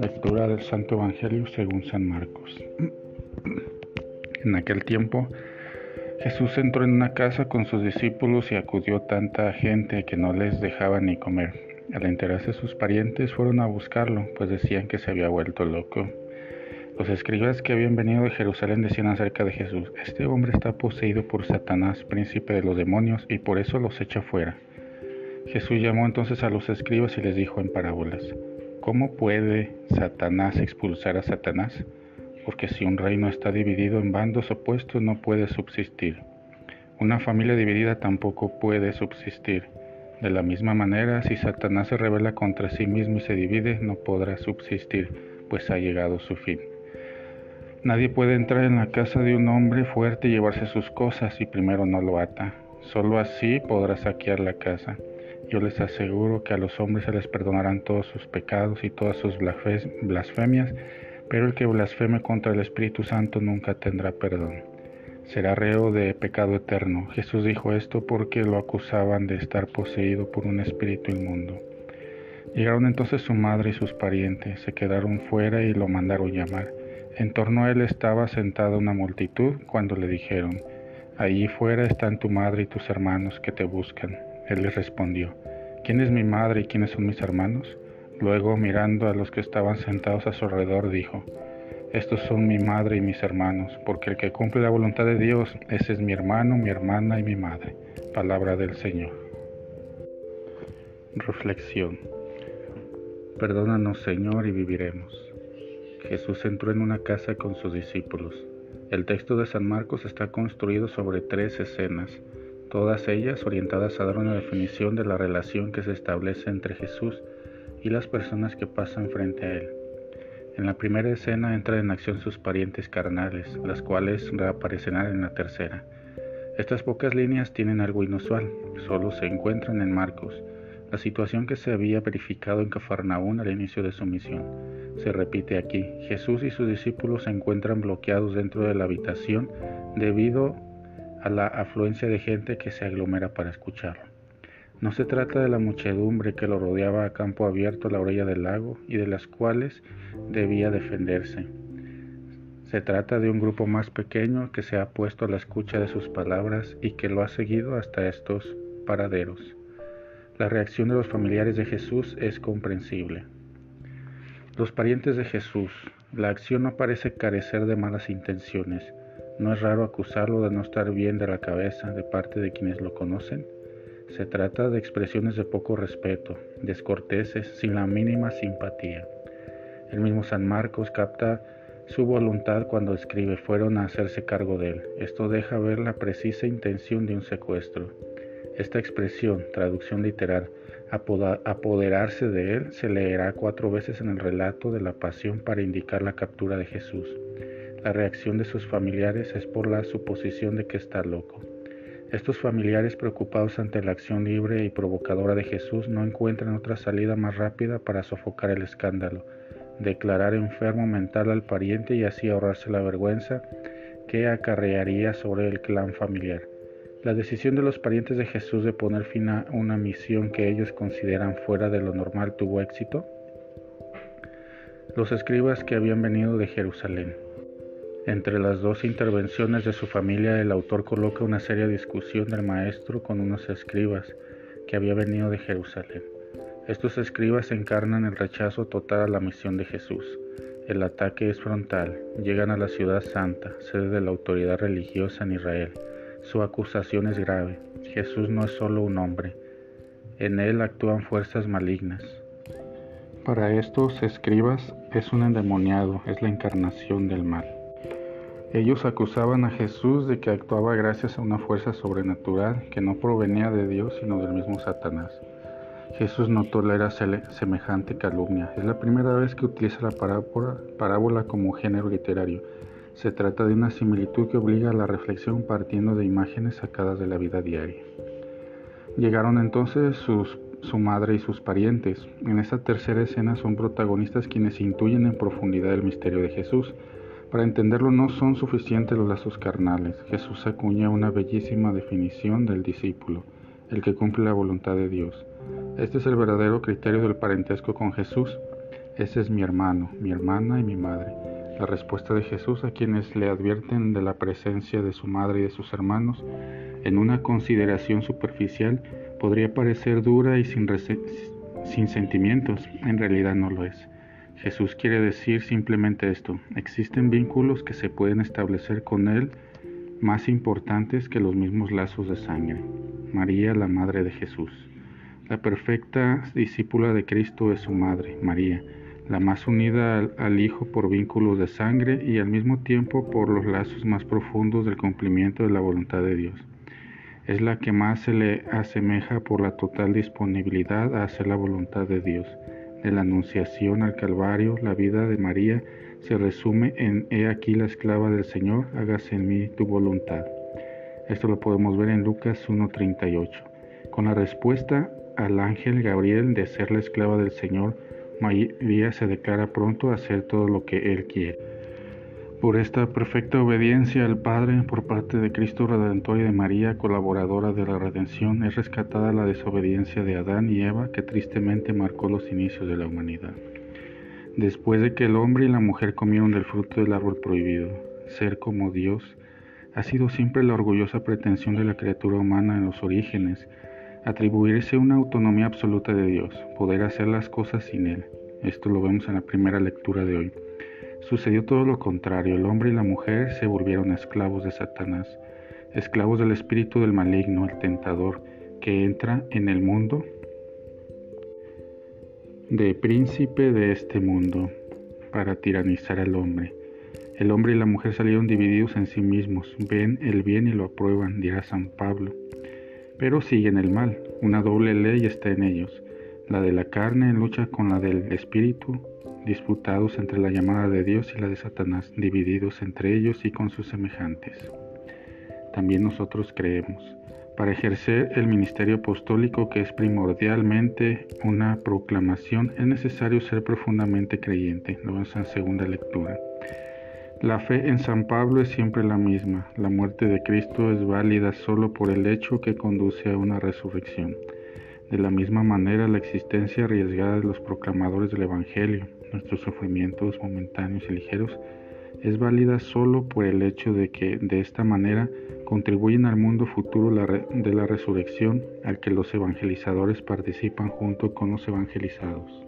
Lectura del Santo Evangelio según San Marcos. En aquel tiempo Jesús entró en una casa con sus discípulos y acudió tanta gente que no les dejaba ni comer. Al enterarse sus parientes fueron a buscarlo, pues decían que se había vuelto loco. Los escribas que habían venido de Jerusalén decían acerca de Jesús, este hombre está poseído por Satanás, príncipe de los demonios, y por eso los echa fuera. Jesús llamó entonces a los escribas y les dijo en parábolas, ¿Cómo puede Satanás expulsar a Satanás? Porque si un reino está dividido en bandos opuestos no puede subsistir. Una familia dividida tampoco puede subsistir. De la misma manera, si Satanás se revela contra sí mismo y se divide, no podrá subsistir, pues ha llegado su fin. Nadie puede entrar en la casa de un hombre fuerte y llevarse sus cosas si primero no lo ata. Solo así podrá saquear la casa. Yo les aseguro que a los hombres se les perdonarán todos sus pecados y todas sus blasfemias, pero el que blasfeme contra el Espíritu Santo nunca tendrá perdón. Será reo de pecado eterno. Jesús dijo esto porque lo acusaban de estar poseído por un espíritu inmundo. Llegaron entonces su madre y sus parientes, se quedaron fuera y lo mandaron llamar. En torno a él estaba sentada una multitud cuando le dijeron, Allí fuera están tu madre y tus hermanos que te buscan. Él les respondió, ¿quién es mi madre y quiénes son mis hermanos? Luego, mirando a los que estaban sentados a su alrededor, dijo, estos son mi madre y mis hermanos, porque el que cumple la voluntad de Dios, ese es mi hermano, mi hermana y mi madre. Palabra del Señor. Reflexión. Perdónanos, Señor, y viviremos. Jesús entró en una casa con sus discípulos. El texto de San Marcos está construido sobre tres escenas todas ellas orientadas a dar una definición de la relación que se establece entre Jesús y las personas que pasan frente a él. En la primera escena entran en acción sus parientes carnales, las cuales reaparecerán en la tercera. Estas pocas líneas tienen algo inusual, solo se encuentran en Marcos, la situación que se había verificado en Cafarnaún al inicio de su misión. Se repite aquí, Jesús y sus discípulos se encuentran bloqueados dentro de la habitación debido a la afluencia de gente que se aglomera para escucharlo. No se trata de la muchedumbre que lo rodeaba a campo abierto a la orilla del lago y de las cuales debía defenderse. Se trata de un grupo más pequeño que se ha puesto a la escucha de sus palabras y que lo ha seguido hasta estos paraderos. La reacción de los familiares de Jesús es comprensible. Los parientes de Jesús, la acción no parece carecer de malas intenciones, no es raro acusarlo de no estar bien de la cabeza de parte de quienes lo conocen. Se trata de expresiones de poco respeto, descorteses, sin la mínima simpatía. El mismo San Marcos capta su voluntad cuando escribe fueron a hacerse cargo de él. Esto deja ver la precisa intención de un secuestro. Esta expresión, traducción literal, apoderarse de él, se leerá cuatro veces en el relato de la pasión para indicar la captura de Jesús. La reacción de sus familiares es por la suposición de que está loco. Estos familiares preocupados ante la acción libre y provocadora de Jesús no encuentran otra salida más rápida para sofocar el escándalo, declarar enfermo mental al pariente y así ahorrarse la vergüenza que acarrearía sobre el clan familiar. La decisión de los parientes de Jesús de poner fin a una misión que ellos consideran fuera de lo normal tuvo éxito. Los escribas que habían venido de Jerusalén. Entre las dos intervenciones de su familia, el autor coloca una seria discusión del maestro con unos escribas que había venido de Jerusalén. Estos escribas encarnan el rechazo total a la misión de Jesús. El ataque es frontal. Llegan a la ciudad santa, sede de la autoridad religiosa en Israel. Su acusación es grave. Jesús no es solo un hombre. En él actúan fuerzas malignas. Para estos escribas es un endemoniado, es la encarnación del mal. Ellos acusaban a Jesús de que actuaba gracias a una fuerza sobrenatural que no provenía de Dios sino del mismo Satanás. Jesús no tolera semejante calumnia. Es la primera vez que utiliza la parábola, como género literario. Se trata de una similitud que obliga a la reflexión partiendo de imágenes sacadas de la vida diaria. Llegaron entonces su madre y sus parientes. En esta tercera escena son protagonistas quienes intuyen en profundidad el misterio de Jesús. Para entenderlo no son suficientes los lazos carnales. Jesús acuña una bellísima definición del discípulo. el que cumple la voluntad de Dios. Este es el verdadero criterio del parentesco con Jesús. Ese es mi hermano, mi hermana y mi madre. La respuesta de Jesús a quienes le advierten de la presencia de su madre y de sus hermanos en una consideración superficial podría parecer dura y sin, sin sentimientos. En realidad no lo es. Jesús quiere decir simplemente esto. Existen vínculos que se pueden establecer con Él más importantes que los mismos lazos de sangre. María, la Madre de Jesús. La perfecta discípula de Cristo es su Madre, María, la más unida al, Hijo por vínculos de sangre y al mismo tiempo por los lazos más profundos del cumplimiento de la voluntad de Dios. Es la que más se le asemeja por la total disponibilidad a hacer la voluntad de Dios. De la Anunciación al Calvario, la vida de María se resume en He aquí la esclava del Señor, hágase en mí tu voluntad. Esto lo podemos ver en Lucas 1.38. Con la respuesta al ángel Gabriel de ser la esclava del Señor, María se declara pronto a hacer todo lo que Él quiere. Por esta perfecta obediencia al Padre por parte de Cristo Redentor y de María, colaboradora de la redención, es rescatada la desobediencia de Adán y Eva que tristemente marcó los inicios de la humanidad. Después de que el hombre y la mujer comieron del fruto del árbol prohibido, ser como Dios, ha sido siempre la orgullosa pretensión de la criatura humana en los orígenes, atribuirse una autonomía absoluta de Dios, poder hacer las cosas sin Él. Esto lo vemos en la primera lectura de hoy. Sucedió todo lo contrario, el hombre y la mujer se volvieron esclavos de Satanás, esclavos del espíritu del maligno, el tentador, que entra en el mundo de príncipe de este mundo para tiranizar al hombre. El hombre y la mujer salieron divididos en sí mismos, ven el bien y lo aprueban, dirá San Pablo. Pero siguen el mal, una doble ley está en ellos, la de la carne en lucha con la del espíritu, disputados entre la llamada de Dios y la de Satanás, divididos entre ellos y con sus semejantes. También nosotros creemos. Para ejercer el ministerio apostólico, que es primordialmente una proclamación, es necesario ser profundamente creyente. Lo vemos en segunda lectura. La fe en San Pablo es siempre la misma. La muerte de Cristo es válida solo por el hecho que conduce a una resurrección. De la misma manera, la existencia arriesgada de los proclamadores del Evangelio, nuestros sufrimientos momentáneos y ligeros, es válida solo por el hecho de que de esta manera contribuyen al mundo futuro de la resurrección al que los evangelizadores participan junto con los evangelizados.